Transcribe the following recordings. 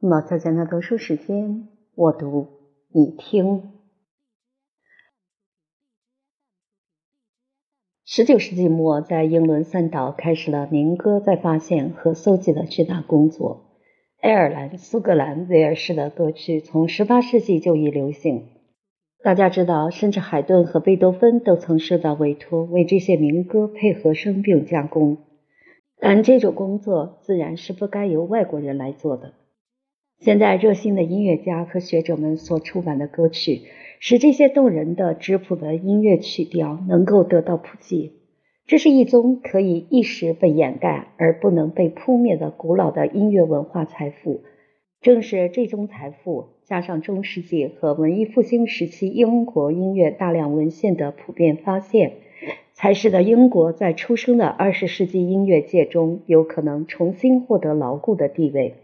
毛小娟的读书时间，我读你听。十九世纪末，在英伦三岛开始了民歌再发现和搜集的巨大工作。爱尔兰、苏格兰、威尔士的歌曲从十八世纪就已流行。大家知道，甚至海顿和贝多芬都曾受到委托为这些民歌配合声并加工。但这种工作自然是不该由外国人来做的。现在热心的音乐家和学者们所出版的歌曲，使这些动人的质朴的音乐曲调能够得到普及。这是一宗可以一时被掩盖而不能被扑灭的古老的音乐文化财富。正是这宗财富，加上中世纪和文艺复兴时期英国音乐大量文献的普遍发现，才使得英国在出生的二十世纪音乐界中有可能重新获得牢固的地位。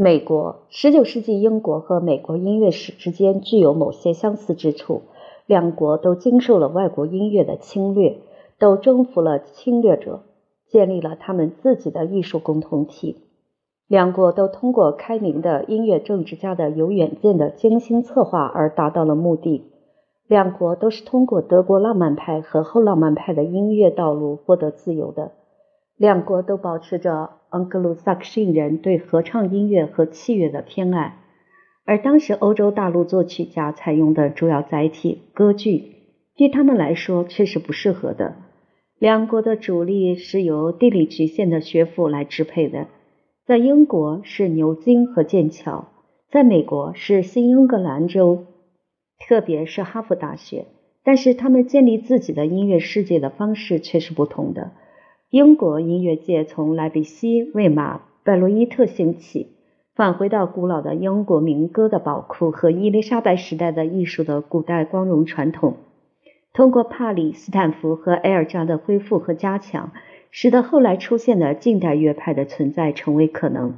美国，十九世纪英国和美国音乐史之间具有某些相似之处。两国都经受了外国音乐的侵略，都征服了侵略者，建立了他们自己的艺术共同体。两国都通过开明的音乐政治家的有远见的精心策划而达到了目的。两国都是通过德国浪漫派和后浪漫派的音乐道路获得自由的。两国都保持着盎格鲁撒克逊人对合唱音乐和器乐的偏爱，而当时欧洲大陆作曲家采用的主要载体歌剧，对他们来说却是不适合的。两国的主力是由地理局限的学府来支配的，在英国是牛津和剑桥，在美国是新英格兰州，特别是哈佛大学。但是他们建立自己的音乐世界的方式却是不同的。英国音乐界从莱比锡、魏玛、拜洛伊特兴起，返回到古老的英国民歌的宝库和伊丽莎白时代的艺术的古代光荣传统。通过帕里、斯坦福和埃尔加的恢复和加强，使得后来出现的近代乐派的存在成为可能。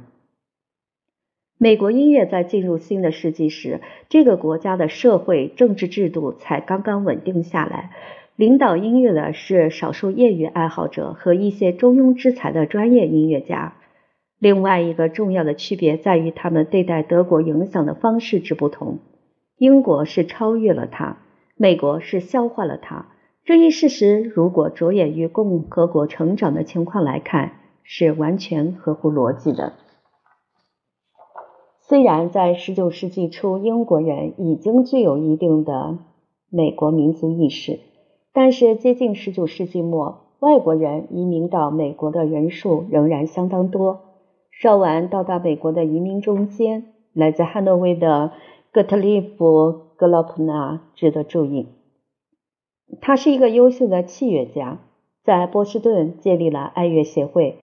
美国音乐在进入新的世纪时，这个国家的社会政治制度才刚刚稳定下来。领导音乐的是少数业余爱好者和一些中庸之才的专业音乐家。另外一个重要的区别在于他们对待德国影响的方式之不同。英国是超越了它，美国是消化了它。这一事实，如果着眼于共和国成长的情况来看，是完全合乎逻辑的。虽然在19世纪初，英国人已经具有一定的美国民族意识。但是，接近十九世纪末，外国人移民到美国的人数仍然相当多。稍晚到达美国的移民中间，来自汉诺威的格特利夫·格洛普纳值得注意。他是一个优秀的器乐家，在波士顿建立了爱乐协会，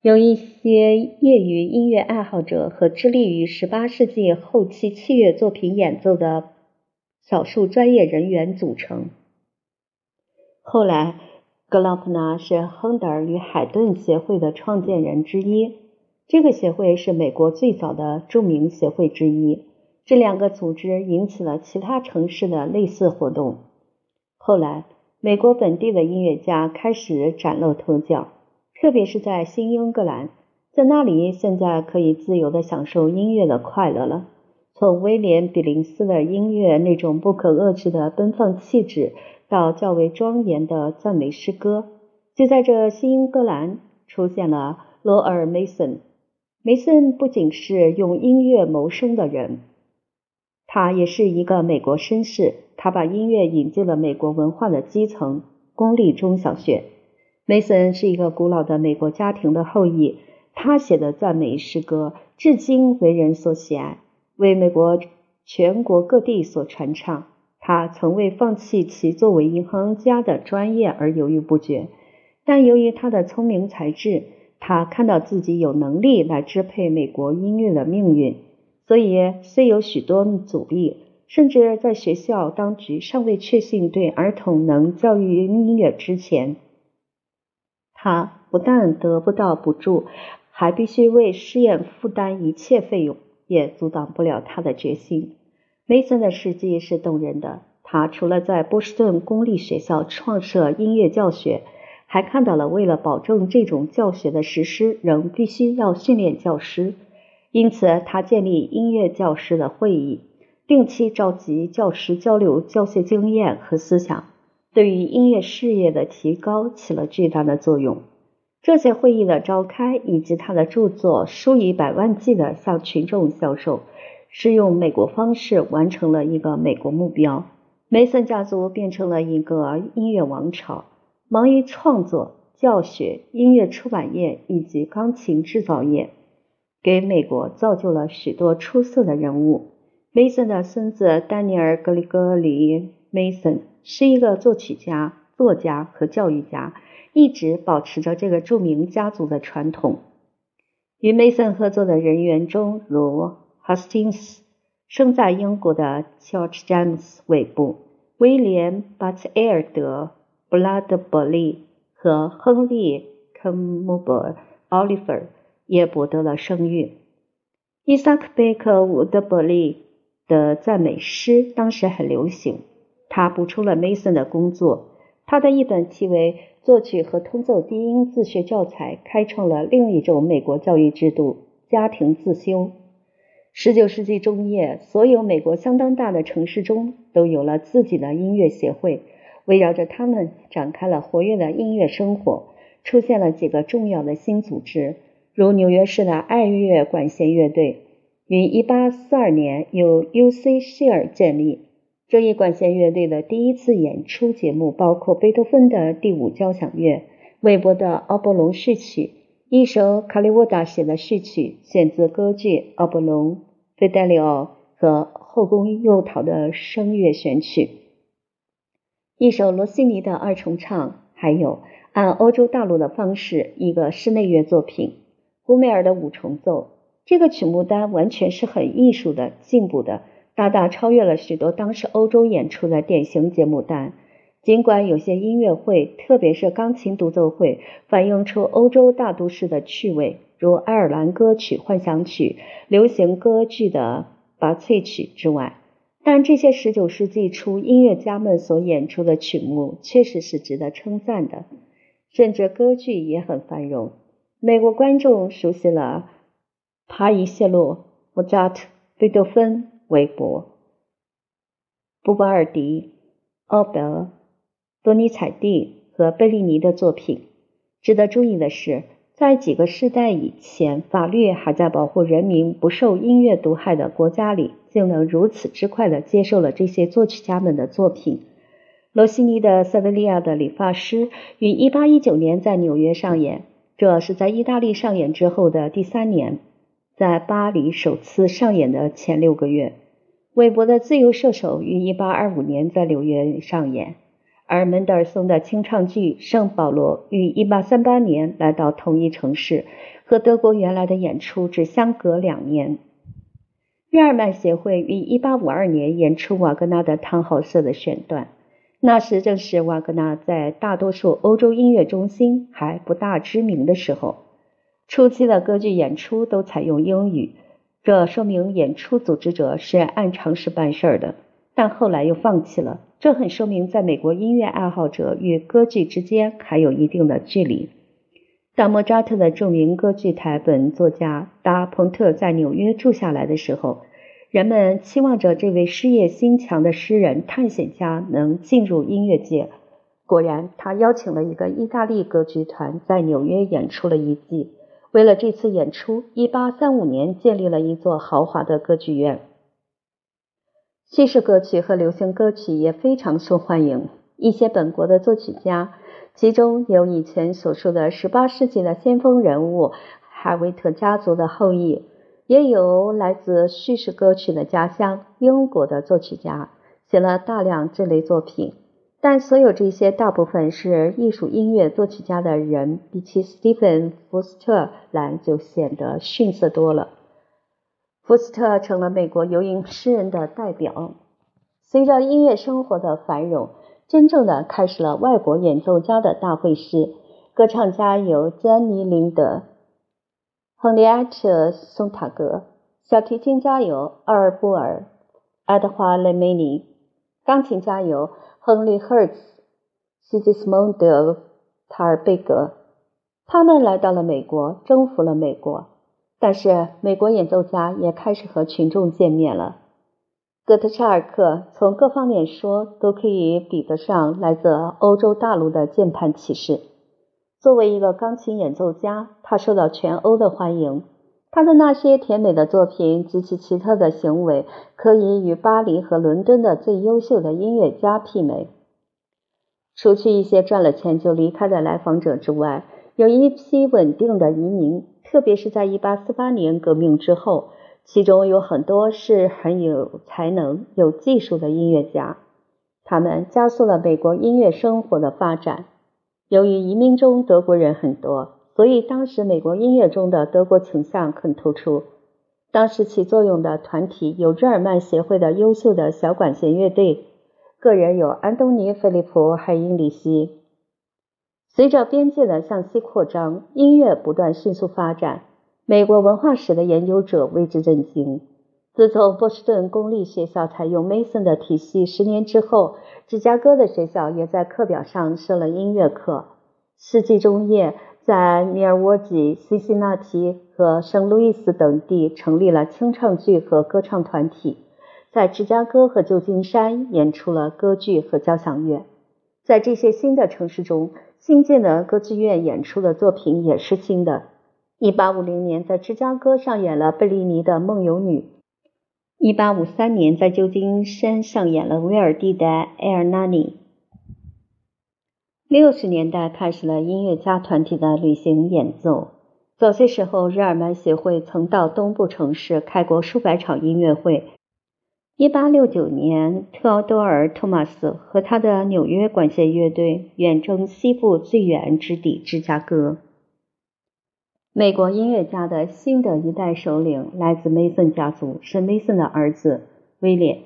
由一些业余音乐爱好者和致力于十八世纪后期器乐作品演奏的少数专业人员组成。后来，格劳普纳是亨德尔与海顿协会的创建人之一。这个协会是美国最早的著名协会之一。这两个组织引起了其他城市的类似活动。后来，美国本地的音乐家开始崭露头角，特别是在新英格兰，在那里现在可以自由地享受音乐的快乐了。从威廉·比林斯的音乐那种不可遏制的奔放气质。到较为庄严的赞美诗歌，就在这新英格兰出现了罗尔·梅森。梅森不仅是用音乐谋生的人，他也是一个美国绅士。他把音乐引进了美国文化的基层——公立中小学。梅森是一个古老的美国家庭的后裔，他写的赞美诗歌至今为人所喜爱，为美国全国各地所传唱。他曾为放弃其作为银行家的专业而犹豫不决，但由于他的聪明才智，他看到自己有能力来支配美国音乐的命运，所以虽有许多阻力，甚至在学校当局尚未确信对儿童能教育音乐之前，他不但得不到补助，还必须为试验负担一切费用，也阻挡不了他的决心。梅森的事迹是动人的。他除了在波士顿公立学校创设音乐教学，还看到了为了保证这种教学的实施，仍必须要训练教师。因此，他建立音乐教师的会议，定期召集教师交流教学经验和思想，对于音乐事业的提高起了巨大的作用。这些会议的召开以及他的著作数以百万计的向群众销售，是用美国方式完成了一个美国目标。梅森家族变成了一个音乐王朝，忙于创作、教学、音乐出版业以及钢琴制造业。给美国造就了许多出色的人物。梅森的孙子丹尼尔·格里戈里·梅森是一个作曲家、作家和教育家，一直保持着这个著名家族的传统。与 Mason 合作的人员中，如 Hastings 生在英国的 George James 韦布、威廉·巴茨埃尔德、布拉德伯利和亨利·肯姆伯奥利弗。也博得了声誉。伊萨克·贝克·伍德伯利的赞美诗当时很流行，他补充了 Mason 的工作。他的一本题为《作曲和通奏低音自学教材》开创了另一种美国教育制度——家庭自修。19世纪中叶，所有美国相当大的城市中都有了自己的音乐协会，围绕着他们展开了活跃的音乐生活。出现了几个重要的新组织。如纽约市的爱乐管弦乐队，于1842年由 U.C. 希尔建立。这一管弦乐队的第一次演出节目包括贝多芬的第五交响乐、韦伯的《奥伯龙序曲》，一首卡利沃达写的序曲，选自歌剧《奥伯龙》《费德里奥》和《后宫诱逃》的声乐选曲，一首罗西尼的二重唱，还有按欧洲大陆的方式一个室内乐作品。古梅尔的五重奏，这个曲目单完全是很艺术的、进步的，大大超越了许多当时欧洲演出的典型节目单。尽管有些音乐会，特别是钢琴独奏会，反映出欧洲大都市的趣味，如爱尔兰歌曲《幻想曲》、流行歌剧的《拔萃曲》之外，但这些19世纪初音乐家们所演出的曲目确实是值得称赞的，甚至歌剧也很繁荣。美国观众熟悉了帕伊谢洛、莫扎特、贝多芬、韦伯、布瓦尔迪、奥德多尼采蒂和贝利尼的作品。值得注意的是，在几个世代以前，法律还在保护人民不受音乐毒害的国家里，竟能如此之快地接受了这些作曲家们的作品。罗西尼的《塞维利亚的理发师》于1819年在纽约上演。这是在意大利上演之后的第三年，在巴黎首次上演的前六个月。韦伯的《自由射手》于1825年在纽约上演，而门德尔松的清唱剧《圣保罗》于1838年来到同一城市，和德国原来的演出只相隔两年。日耳曼协会于1852年演出瓦格纳的《汤豪瑟》的选段。那时正是瓦格纳在大多数欧洲音乐中心还不大知名的时候。初期的歌剧演出都采用英语，这说明演出组织者是按常识办事儿的。但后来又放弃了，这很说明在美国音乐爱好者与歌剧之间还有一定的距离。当莫扎特的著名歌剧台本作家达蓬特在纽约住下来的时候。人们期望着这位事业心强的诗人、探险家能进入音乐界。果然，他邀请了一个意大利歌剧团在纽约演出了一季。为了这次演出，1835年建立了一座豪华的歌剧院。叙事歌曲和流行歌曲也非常受欢迎。一些本国的作曲家，其中有以前所说的18世纪的先锋人物海维特家族的后裔。也有来自叙事歌曲的家乡英国的作曲家写了大量这类作品，但所有这些大部分是艺术音乐作曲家的人，比起斯蒂芬·福斯特来就显得逊色多了。福斯特成了美国游吟诗人的代表。随着音乐生活的繁荣，真正的开始了外国演奏家的大会师。歌唱家有詹妮·林德。亨利埃特·松塔格，小提琴家有阿尔布尔、爱德华·雷梅尼，钢琴家有亨利·赫兹、西吉斯蒙德·塔尔贝格。他们来到了美国，征服了美国。但是，美国演奏家也开始和群众见面了。戈特查尔克从各方面说都可以比得上来自欧洲大陆的键盘骑士。作为一个钢琴演奏家，他受到全欧的欢迎。他的那些甜美的作品及其奇特的行为，可以与巴黎和伦敦的最优秀的音乐家媲美。除去一些赚了钱就离开的来访者之外，有一批稳定的移民，特别是在1848年革命之后，其中有很多是很有才能、有技术的音乐家，他们加速了美国音乐生活的发展。由于移民中德国人很多。所以，当时美国音乐中的德国倾向很突出。当时起作用的团体有日耳曼协会的优秀的小管弦乐队，个人有安东尼·菲利普·海因里希。随着边界的向西扩张，音乐不断迅速发展。美国文化史的研究者为之震惊。自从波士顿公立学校采用 Mason 的体系十年之后，芝加哥的学校也在课表上设了音乐课。世纪中叶。在密尔沃基、辛辛那提和圣路易斯等地成立了清唱剧和歌唱团体，在芝加哥和旧金山演出了歌剧和交响乐。在这些新的城市中，新建的歌剧院演出的作品也是新的。1850年，在芝加哥上演了贝利尼的《梦游女》；1853年，在旧金山上演了威尔第的《埃尔纳尼》。六十年代开始了音乐家团体的旅行演奏。早些时候，日耳曼协会曾到东部城市开过数百场音乐会。一八六九年，特奥多尔·托马斯和他的纽约管弦乐队远征西部最远之地芝加哥。美国音乐家的新的一代首领来自梅森家族，是梅森的儿子威廉。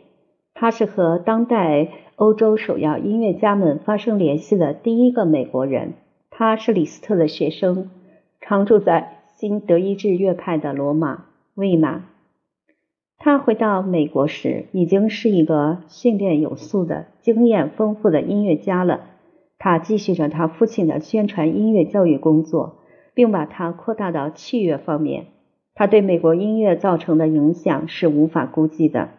他是和当代。欧洲首要音乐家们发生联系的第一个美国人，他是李斯特的学生，常住在新德意志乐派的罗马魏玛。他回到美国时，已经是一个训练有素的、经验丰富的音乐家了。他继续着他父亲的宣传音乐教育工作，并把它扩大到器乐方面。他对美国音乐造成的影响是无法估计的。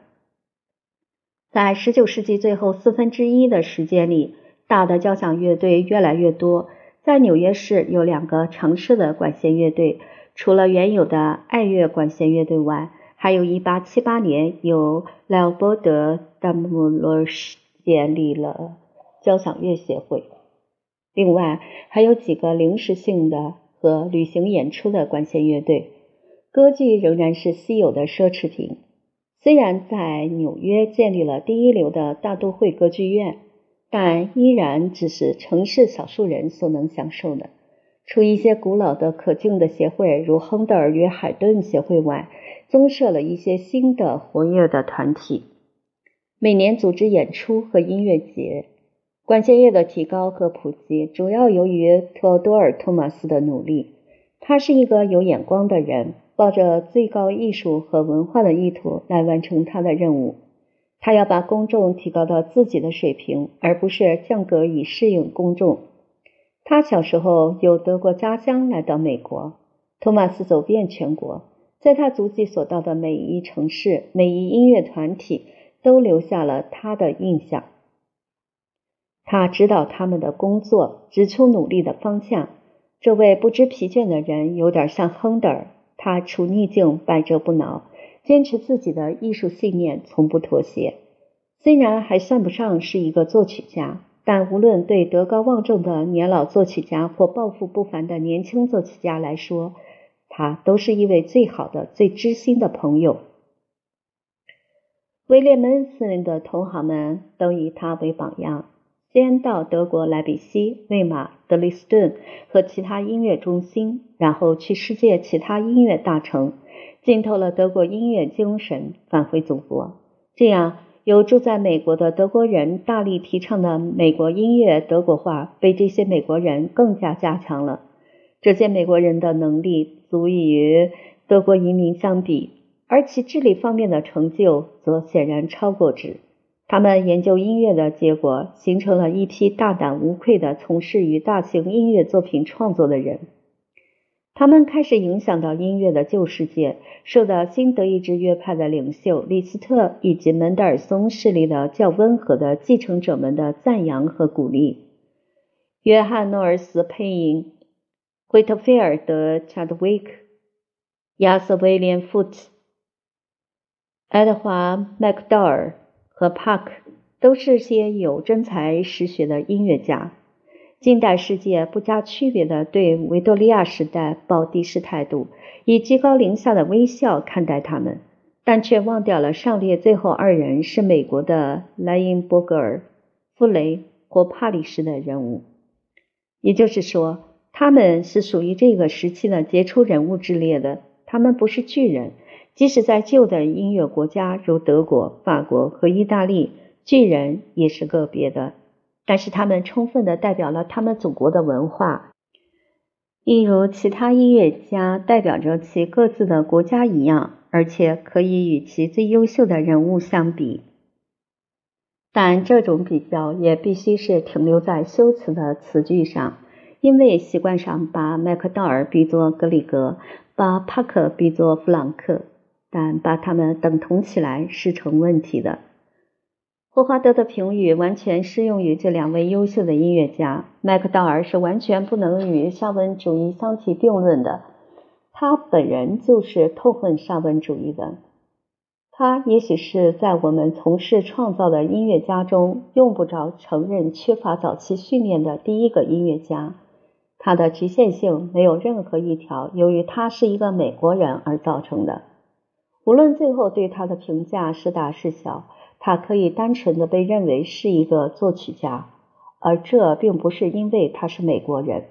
在十九世纪最后四分之一的时间里，大的交响乐队越来越多。在纽约市有两个城市的管弦乐队，除了原有的爱乐管弦乐队外，还有一八七八年由莱奥波德·达姆罗什建立了交响乐协会。另外还有几个临时性的和旅行演出的管弦乐队。歌剧仍然是稀有的奢侈品。虽然在纽约建立了第一流的大都会歌剧院，但依然只是城市少数人所能享受的。除一些古老的可敬的协会，如亨德尔与海顿协会外，增设了一些新的活跃的团体，每年组织演出和音乐节。管弦乐的提高和普及，主要由于托多尔·托马斯的努力。他是一个有眼光的人。抱着最高艺术和文化的意图来完成他的任务，他要把公众提高到自己的水平，而不是降格以适应公众。他小时候由德国家乡来到美国，托马斯走遍全国，在他足迹所到的每一城市、每一音乐团体都留下了他的印象。他指导他们的工作，指出努力的方向。这位不知疲倦的人有点像亨德尔。他处逆境百折不挠，坚持自己的艺术信念，从不妥协。虽然还算不上是一个作曲家，但无论对德高望重的年老作曲家或抱负不凡的年轻作曲家来说，他都是一位最好的、最知心的朋友。威廉·门森的同行们都以他为榜样。先到德国莱比锡、魏玛、德累斯顿和其他音乐中心，然后去世界其他音乐大城，浸透了德国音乐精神，返回祖国。这样，由住在美国的德国人大力提倡的美国音乐德国化，被这些美国人更加加强了。这些美国人的能力足以与德国移民相比，而其智力方面的成就则显然超过之。他们研究音乐的结果，形成了一批大胆无愧的从事于大型音乐作品创作的人。他们开始影响到音乐的旧世界，受到新德意志乐派的领袖李斯特以及门德尔松势力的较温和的继承者们的赞扬和鼓励。约翰诺尔斯配音，惠特菲尔德·查德威克、亚瑟·威廉·福特、爱德华·麦克道尔和帕克都是些有真才实学的音乐家。近代世界不加区别的对维多利亚时代抱敌视态度，以居高临下的微笑看待他们，但却忘掉了上列最后二人是美国的莱茵伯格尔、弗雷或帕里什的人物。也就是说，他们是属于这个时期的杰出人物之列的。他们不是巨人，即使在旧的音乐国家如德国、法国和意大利，巨人也是个别的。但是他们充分的代表了他们祖国的文化，一如其他音乐家代表着其各自的国家一样，而且可以与其最优秀的人物相比。但这种比较也必须是停留在修辞的词句上，因为习惯上把麦克道尔比作格里格，把帕克比作弗朗克，但把他们等同起来是成问题的。霍华德的评语完全适用于这两位优秀的音乐家。麦克道尔是完全不能与沙文主义相提并论的，他本人就是痛恨沙文主义的。他也许是在我们从事创造的音乐家中用不着承认缺乏早期训练的第一个音乐家。他的局限性没有任何一条由于他是一个美国人而造成的。无论最后对他的评价是大是小。他可以单纯的被认为是一个作曲家，而这并不是因为他是美国人。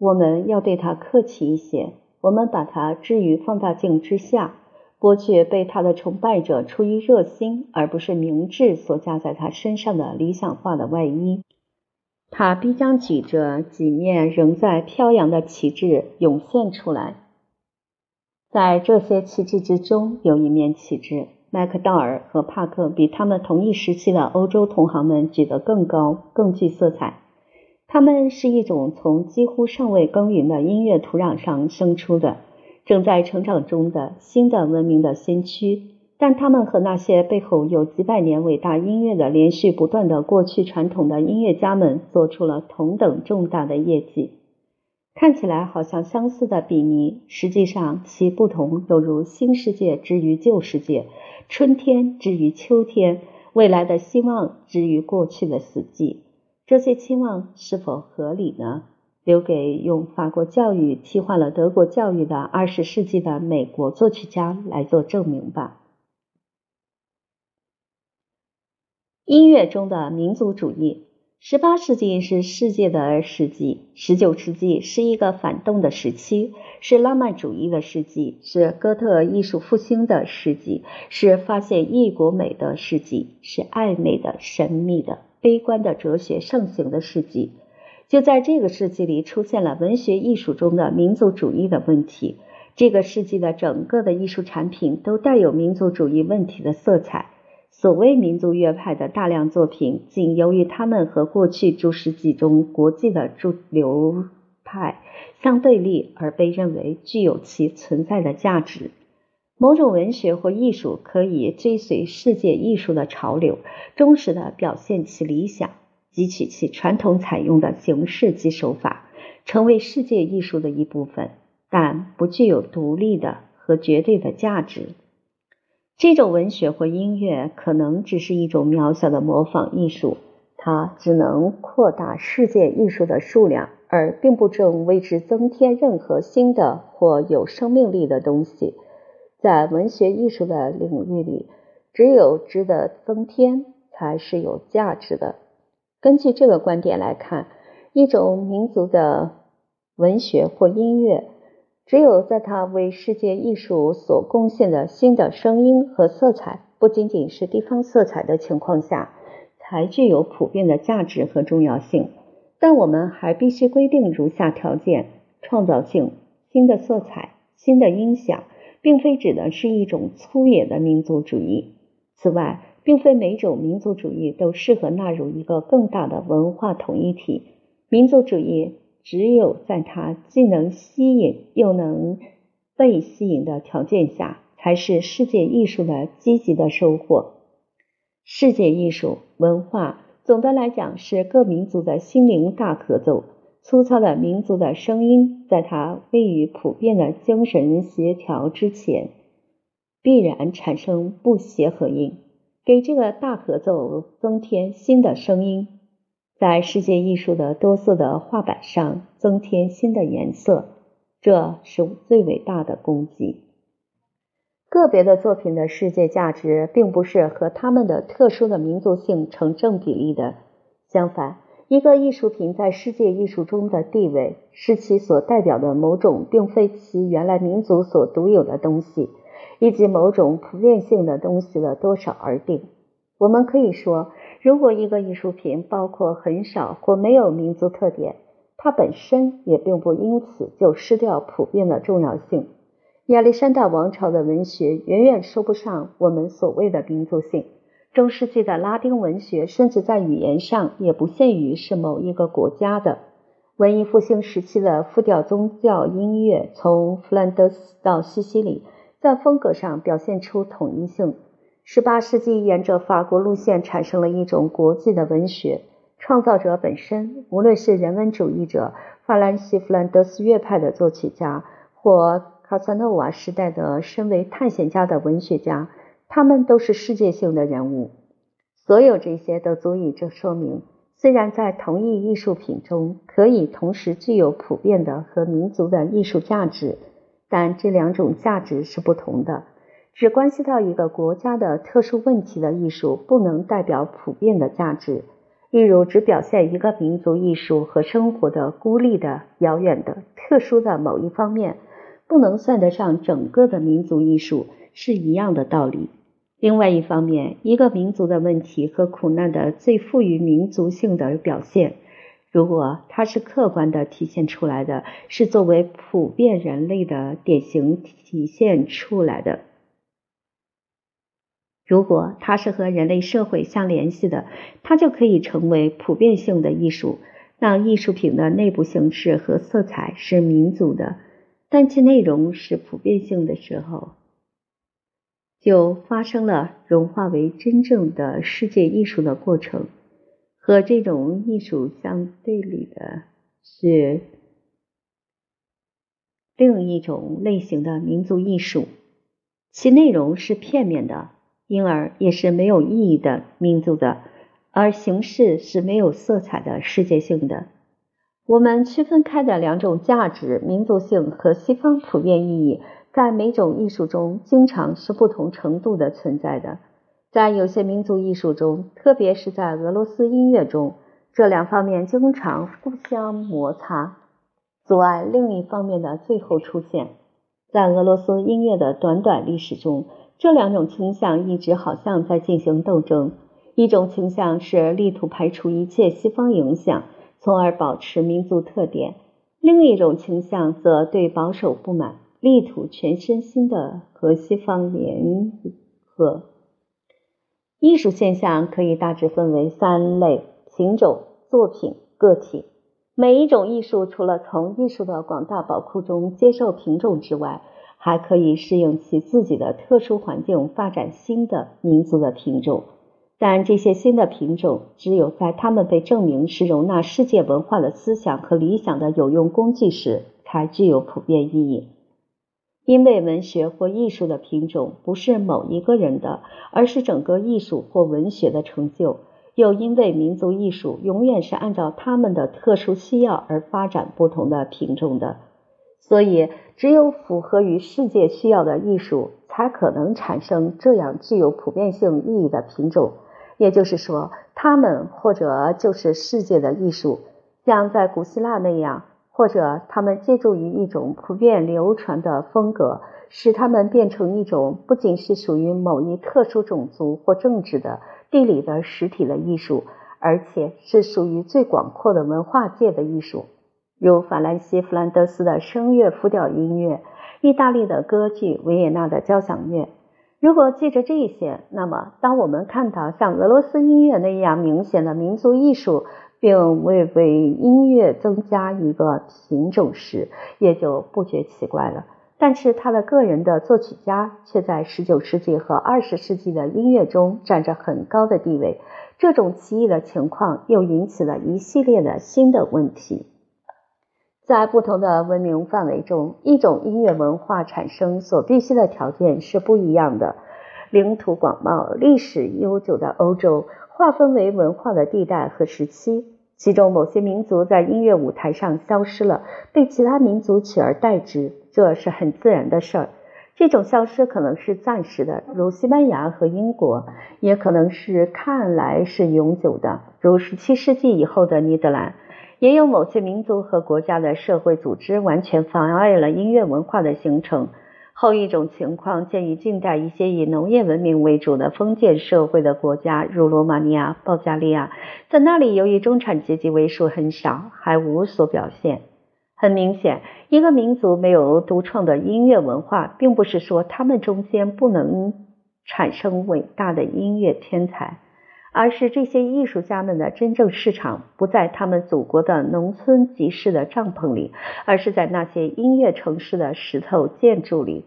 我们要对他客气一些，我们把他置于放大镜之下，剥去被他的崇拜者出于热心而不是明智所加在他身上的理想化的外衣。他必将举着几面仍在飘扬的旗帜涌现出来，在这些旗帜之中有一面旗帜。麦克道尔和帕克比他们同一时期的欧洲同行们举得更高、更具色彩。他们是一种从几乎尚未耕耘的音乐土壤上生出的、正在成长中的新的文明的先驱，但他们和那些背后有几百年伟大音乐的连续不断的过去传统的音乐家们做出了同等重大的业绩。看起来好像相似的比拟，实际上其不同犹如新世界之于旧世界。春天之于秋天，未来的希望之于过去的死寂，这些期望是否合理呢？留给用法国教育替换了德国教育的二十世纪的美国作曲家来做证明吧。音乐中的民族主义。十八世纪是世界的世纪，十九世纪是一个反动的时期，是浪漫主义的世纪，是哥特艺术复兴的世纪，是发现异国美的世纪，是暧昧的、神秘的、悲观的哲学盛行的世纪。就在这个世纪里，出现了文学艺术中的民族主义的问题。这个世纪的整个的艺术产品都带有民族主义问题的色彩。所谓民族乐派的大量作品，仅由于他们和过去诸世纪中国际的主流派相对立，而被认为具有其存在的价值。某种文学或艺术可以追随世界艺术的潮流，忠实的表现其理想，汲取其传统采用的形式及手法，成为世界艺术的一部分，但不具有独立的和绝对的价值。这种文学或音乐可能只是一种渺小的模仿艺术，它只能扩大世界艺术的数量，而并不正为之增添任何新的或有生命力的东西。在文学艺术的领域里，只有值得增添才是有价值的。根据这个观点来看，一种民族的文学或音乐。只有在它为世界艺术所贡献的新的声音和色彩不仅仅是地方色彩的情况下，才具有普遍的价值和重要性。但我们还必须规定如下条件：创造性、新的色彩、新的音响，并非指的是一种粗野的民族主义。此外，并非每种民族主义都适合纳入一个更大的文化统一体。民族主义只有在它既能吸引又能被吸引的条件下，才是世界艺术的积极的收获。世界艺术文化总的来讲是各民族的心灵大合奏。粗糙的民族的声音，在它位于普遍的精神协调之前，必然产生不协和音，给这个大合奏增添新的声音，在世界艺术的多色的画板上增添新的颜色，这是最伟大的功绩。个别的作品的世界价值，并不是和他们的特殊的民族性成正比例的，相反。一个艺术品在世界艺术中的地位，是其所代表的某种并非其原来民族所独有的东西，以及某种普遍性的东西的多少而定。我们可以说，如果一个艺术品包括很少或没有民族特点，它本身也并不因此就失掉普遍的重要性。亚历山大王朝的文学远远说不上我们所谓的民族性。中世纪的拉丁文学，甚至在语言上也不限于是某一个国家的。文艺复兴时期的复调宗教音乐，从弗兰德斯到西西里，在风格上表现出统一性。十八世纪沿着法国路线产生了一种国际的文学。创造者本身，无论是人文主义者、法兰西弗兰德斯乐派的作曲家，或卡萨诺瓦时代的身为探险家的文学家。他们都是世界性的人物，所有这些都足以这说明，虽然在同一艺术品中可以同时具有普遍的和民族的艺术价值，但这两种价值是不同的。只关系到一个国家的特殊问题的艺术，不能代表普遍的价值。例如，只表现一个民族艺术和生活的孤立的、遥远的、特殊的某一方面，不能算得上整个的民族艺术，是一样的道理。另外一方面，一个民族的问题和苦难的最富于民族性的表现，如果它是客观的体现出来的，是作为普遍人类的典型体现出来的；如果它是和人类社会相联系的，它就可以成为普遍性的艺术。当艺术品的内部形式和色彩是民族的，但其内容是普遍性的时候。就发生了融化为真正的世界艺术的过程。和这种艺术相对立的是另一种类型的民族艺术，其内容是片面的，因而也是没有意义的民族的，而形式是没有色彩的世界性的。我们区分开的两种价值：民族性和西方普遍意义。在每种艺术中，经常是不同程度的存在的。在有些民族艺术中，特别是在俄罗斯音乐中，这两方面经常互相摩擦，阻碍另一方面的最后出现。在俄罗斯音乐的短短历史中，这两种倾向一直好像在进行斗争。一种倾向是力图排除一切西方影响，从而保持民族特点；另一种倾向则对保守不满。力图全身心的和西方联合。艺术现象可以大致分为三类：品种、作品、个体。每一种艺术除了从艺术的广大宝库中接受品种之外，还可以适应其自己的特殊环境，发展新的民族的品种。但这些新的品种，只有在它们被证明是容纳世界文化的思想和理想的有用工具时，才具有普遍意义。因为文学或艺术的品种不是某一个人的，而是整个艺术或文学的成就；又因为民族艺术永远是按照他们的特殊需要而发展不同的品种的，所以只有符合于世界需要的艺术，才可能产生这样具有普遍性意义的品种。也就是说，他们或者就是世界的艺术，像在古希腊那样。或者他们借助于一种普遍流传的风格，使他们变成一种不仅是属于某一特殊种族或政治的地理的实体的艺术，而且是属于最广阔的文化界的艺术，如法兰西弗兰德斯的声乐复调音乐、意大利的歌剧、维也纳的交响乐。如果记着这些，那么当我们看到像俄罗斯音乐那样明显的民族艺术，并未为音乐增加一个品种时，也就不觉奇怪了。但是他的个人的作曲家却在19世纪和20世纪的音乐中占着很高的地位。这种奇异的情况又引起了一系列的新的问题。在不同的文明范围中，一种音乐文化产生所必须的条件是不一样的。领土广袤、历史悠久的欧洲，划分为文化的地带和时期。其中某些民族在音乐舞台上消失了，被其他民族取而代之，这是很自然的事儿。这种消失可能是暂时的，如西班牙和英国；也可能是看来是永久的，如17世纪以后的尼德兰。也有某些民族和国家的社会组织完全妨碍了音乐文化的形成。后一种情况见于近代一些以农业文明为主的封建社会的国家，如罗马尼亚、保加利亚，在那里由于中产阶级为数很少，还无所表现。很明显，一个民族没有独创的音乐文化，并不是说他们中间不能产生伟大的音乐天才，而是这些艺术家们的真正市场不在他们祖国的农村集市的帐篷里，而是在那些音乐城市的石头建筑里。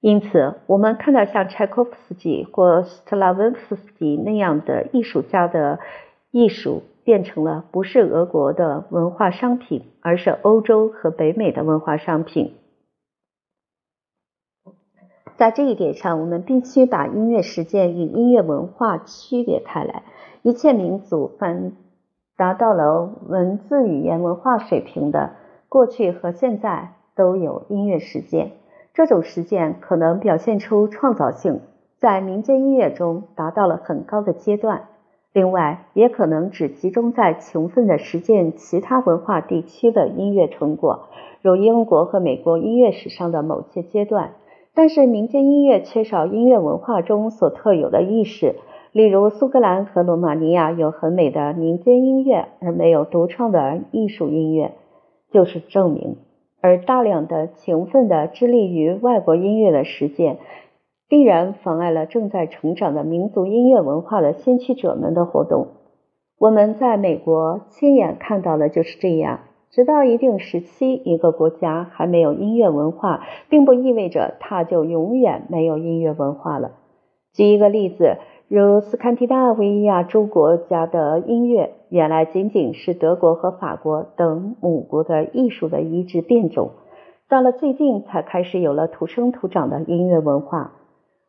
因此，我们看到像柴可夫斯基或斯特拉文斯基那样的艺术家的艺术，变成了不是俄国的文化商品，而是欧洲和北美的文化商品。在这一点上，我们必须把音乐实践与音乐文化区别开来。一切民族凡达到了文字语言文化水平的，过去和现在都有音乐实践。这种实践可能表现出创造性，在民间音乐中达到了很高的阶段。另外，也可能只集中在勤奋的实践其他文化地区的音乐成果，如英国和美国音乐史上的某些阶段。但是，民间音乐缺少音乐文化中所特有的意识，例如苏格兰和罗马尼亚有很美的民间音乐，而没有独创的艺术音乐，就是证明。而大量的勤奋的致力于外国音乐的实践，必然妨碍了正在成长的民族音乐文化的先驱者们的活动。我们在美国亲眼看到的就是这样。直到一定时期，一个国家还没有音乐文化，并不意味着它就永远没有音乐文化了。举一个例子。如斯堪的纳维亚诸国家的音乐，原来仅仅是德国和法国等母国的艺术的移植变种，到了最近才开始有了土生土长的音乐文化。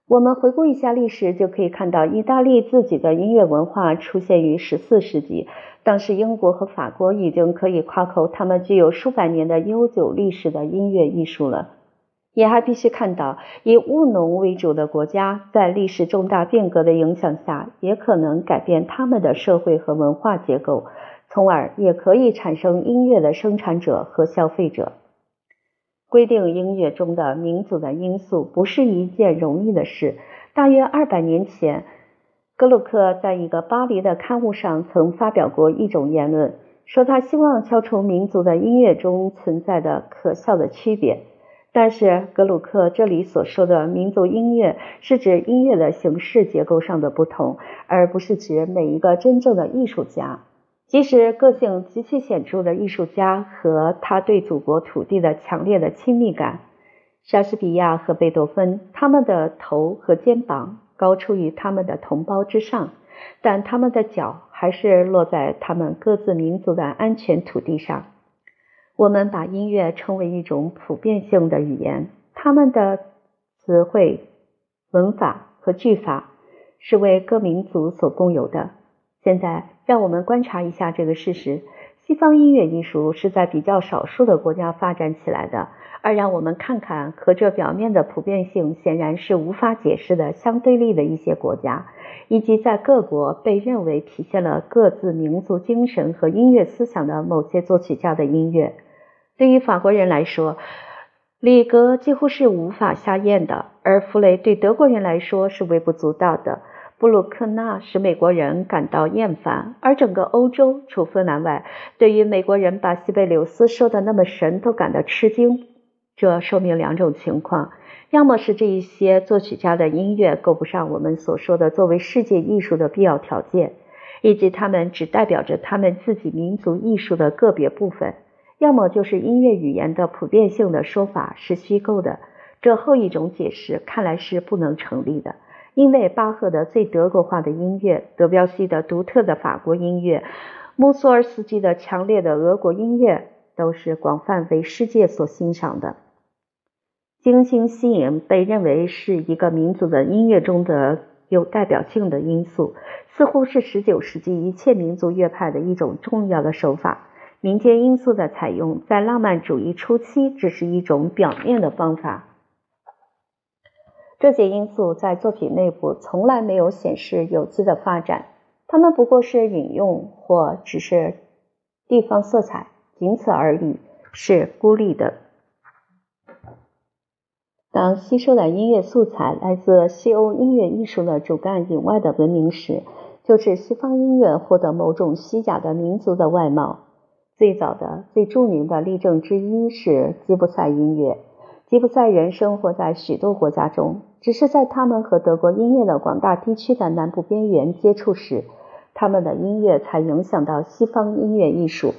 我们回顾一下历史，就可以看到意大利自己的音乐文化出现于十四世纪，当时英国和法国已经可以夸口他们具有数百年的悠久历史的音乐艺术了。也还必须看到，以务农为主的国家，在历史重大变革的影响下，也可能改变他们的社会和文化结构，从而也可以产生音乐的生产者和消费者。规定音乐中的民族的因素不是一件容易的事。大约二百年前，格鲁克在一个巴黎的刊物上曾发表过一种言论，说他希望消除民族的音乐中存在的可笑的区别。但是格鲁克这里所说的民族音乐，是指音乐的形式结构上的不同，而不是指每一个真正的艺术家。即使个性极其显著的艺术家和他对祖国土地的强烈的亲密感，莎士比亚和贝多芬，他们的头和肩膀高出于他们的同胞之上，但他们的脚还是落在他们各自民族的安全土地上。我们把音乐称为一种普遍性的语言，他们的词汇、文法和句法是为各民族所共有的。现在，让我们观察一下这个事实：西方音乐艺术是在比较少数的国家发展起来的，而让我们看看和这表面的普遍性显然是无法解释的相对立的一些国家，以及在各国被认为体现了各自民族精神和音乐思想的某些作曲家的音乐。对于法国人来说，里格几乎是无法下咽的；而弗雷对德国人来说是微不足道的。布鲁克纳使美国人感到厌烦，而整个欧洲除芬兰外，对于美国人把西贝柳斯说的那么神都感到吃惊。这说明两种情况：要么是这一些作曲家的音乐够不上我们所说的作为世界艺术的必要条件，以及他们只代表着他们自己民族艺术的个别部分；要么就是音乐语言的普遍性的说法是虚构的。这后一种解释看来是不能成立的，因为巴赫的最德国化的音乐、德彪西的独特的法国音乐、穆索尔斯基的强烈的俄国音乐，都是广泛为世界所欣赏的。精心吸引被认为是一个民族的音乐中的有代表性的因素，似乎是19世纪一切民族乐派的一种重要的手法。民间因素的采用，在浪漫主义初期只是一种表面的方法。这些因素在作品内部从来没有显示有机的发展，它们不过是引用或只是地方色彩，仅此而已，是孤立的。当吸收的音乐素材来自西欧音乐艺术的主干以外的文明时，就是西方音乐获得某种虚假的民族的外貌。最早的、最著名的例证之一是吉普赛音乐。吉普赛人生活在许多国家中，只是在他们和德国音乐的广大地区的南部边缘接触时，他们的音乐才影响到西方音乐艺术。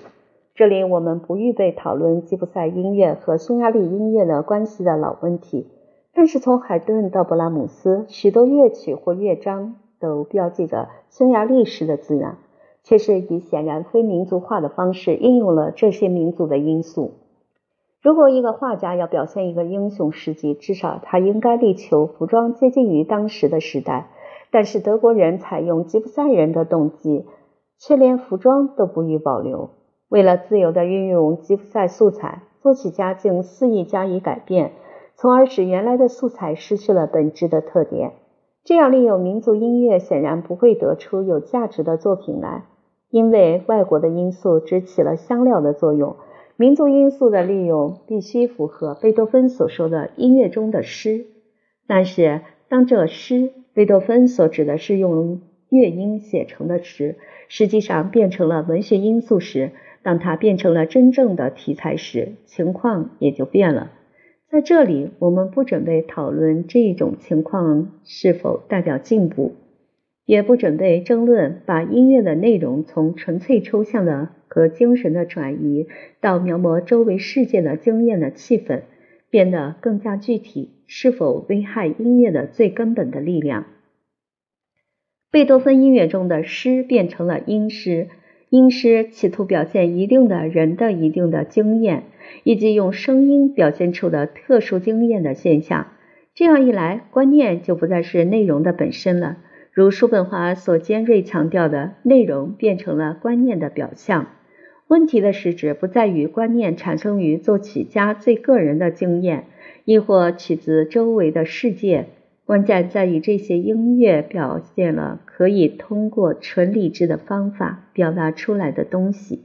这里我们不预备讨论吉普赛音乐和匈牙利音乐的关系的老问题，但是从海顿到勃拉姆斯，许多乐曲或乐章都标记着匈牙利式的字样，却是以显然非民族化的方式应用了这些民族的因素。如果一个画家要表现一个英雄事迹，至少他应该力求服装接近于当时的时代。但是德国人采用吉普赛人的动机，却连服装都不予保留。为了自由地运用吉普赛素材，作曲家竟肆意加以改变，从而使原来的素材失去了本质的特点。这样，利用民族音乐显然不会得出有价值的作品来，因为外国的因素只起了香料的作用。民族因素的利用必须符合贝多芬所说的音乐中的诗，但是当这诗，贝多芬所指的是用乐音写成的诗，实际上变成了文学因素时，当它变成了真正的题材时，情况也就变了。在这里，我们不准备讨论这一种情况是否代表进步。也不准备争论把音乐的内容从纯粹抽象的和精神的转移到描摹周围世界的经验的气氛，变得更加具体，是否危害音乐的最根本的力量？贝多芬音乐中的诗变成了音诗，音诗企图表现一定的人的一定的经验，以及用声音表现出的特殊经验的现象。这样一来，观念就不再是内容的本身了。如叔本华所尖锐强调的，内容变成了观念的表象。问题的实质不在于观念产生于作曲家最个人的经验，亦或取自周围的世界，关键在于这些音乐表现了可以通过纯理智的方法表达出来的东西。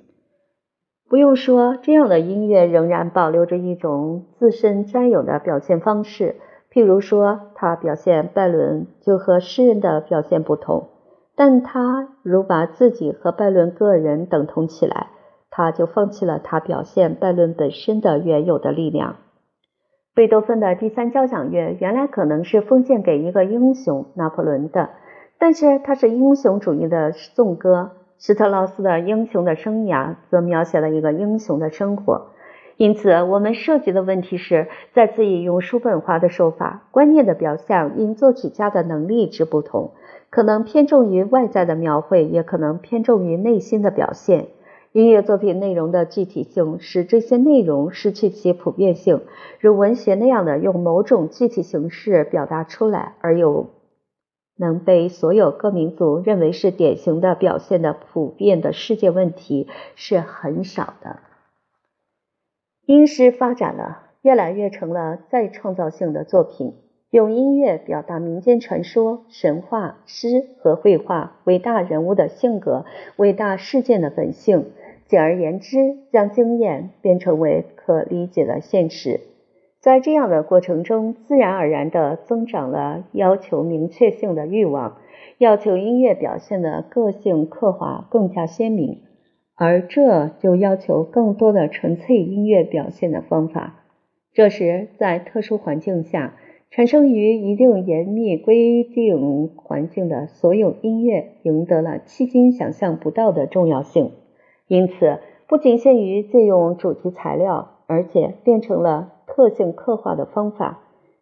不用说，这样的音乐仍然保留着一种自身专有的表现方式。譬如说，他表现拜伦就和诗人的表现不同，但他如把自己和拜伦个人等同起来，他就放弃了他表现拜伦本身的原有的力量。贝多芬的第三交响乐原来可能是奉献给一个英雄拿破仑的，但是它是英雄主义的颂歌。施特劳斯的英雄的生涯则描写了一个英雄的生活。因此，我们涉及的问题是再次引用叔本华的说法：观念的表象因作曲家的能力之不同，可能偏重于外在的描绘，也可能偏重于内心的表现。音乐作品内容的具体性使这些内容失去其普遍性，如文学那样的用某种具体形式表达出来，而又能被所有各民族认为是典型的表现的普遍的世界问题是很少的。音诗发展了，越来越成了再创造性的作品，用音乐表达民间传说、神话、诗和绘画伟大人物的性格、伟大事件的本性。简而言之，将经验变成为可理解的现实。在这样的过程中，自然而然地增长了要求明确性的欲望，要求音乐表现的个性刻画更加鲜明。而这就要求更多的纯粹音乐表现的方法。这时，在特殊环境下产生于一定严密规定环境的所有音乐，赢得了迄今想象不到的重要性。因此，不仅限于借用主题材料，而且变成了特性刻画的方法。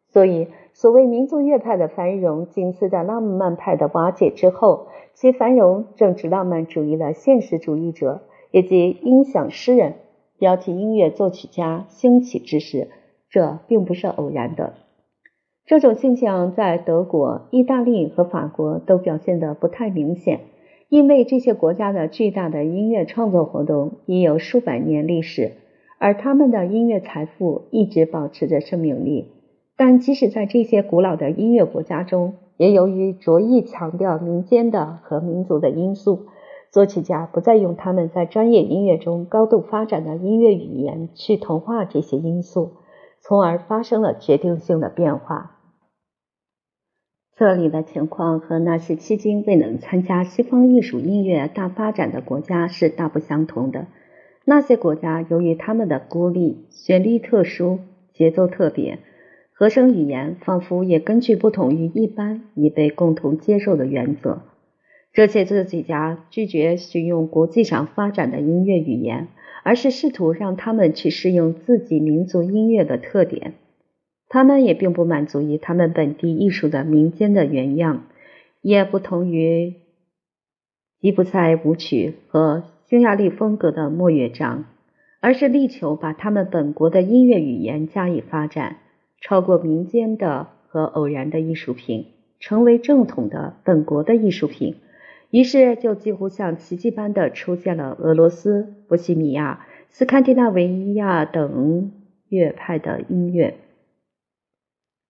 所以，所谓民族乐派的繁荣，仅次在浪漫派的瓦解之后，其繁荣正值浪漫主义的现实主义者以及音响诗人、标题音乐作曲家兴起之时。这并不是偶然的。这种现象在德国、意大利和法国都表现得不太明显，因为这些国家的巨大的音乐创作活动已有数百年历史，而他们的音乐财富一直保持着生命力。但即使在这些古老的音乐国家中，也由于着意强调民间的和民族的因素，作曲家不再用他们在专业音乐中高度发展的音乐语言去同化这些因素。从而发生了决定性的变化。这里的情况和那些迄今未能参加西方艺术音乐大发展的国家是大不相同的。那些国家由于他们的孤立、旋律特殊、节奏特别、和声语言仿佛也根据不同于一般已被共同接受的原则，这些作曲家拒绝使用国际上发展的音乐语言。而是试图让他们去适应自己民族音乐的特点。他们也并不满足于他们本地艺术的民间的原样，也不同于吉普赛舞曲和匈牙利风格的莫乐章，而是力求把他们本国的音乐语言加以发展，超过民间的和偶然的艺术品，成为正统的本国的艺术品。于是，就几乎像奇迹般的出现了俄罗斯、波西米亚、斯堪的纳维亚等乐派的音乐，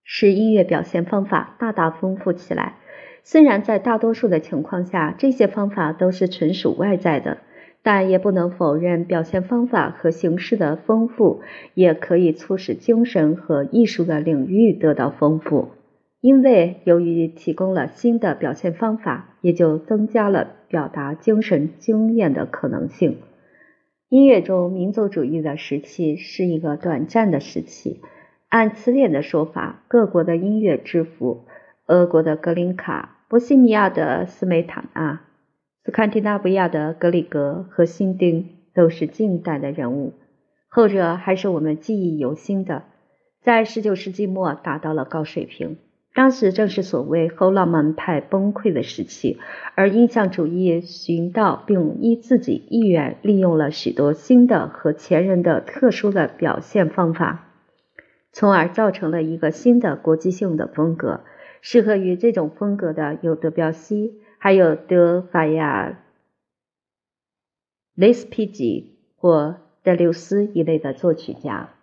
使音乐表现方法大大丰富起来。虽然在大多数的情况下，这些方法都是纯属外在的，但也不能否认，表现方法和形式的丰富也可以促使精神和艺术的领域得到丰富。因为由于提供了新的表现方法，也就增加了表达精神经验的可能性。音乐中民族主义的时期是一个短暂的时期。按词典的说法，各国的音乐之父——俄国的格林卡、波西米亚的斯梅塔纳、斯堪的纳维亚的格里格和辛丁，都是近代的人物。后者还是我们记忆犹新的，在19世纪末达到了高水平。当时正是所谓后浪漫派崩溃的时期，而印象主义寻到并依自己意愿利用了许多新的和前人的特殊的表现方法，从而造成了一个新的国际性的风格。适合于这种风格的有德彪西，还有德法亚、雷斯皮吉或德留斯一类的作曲家。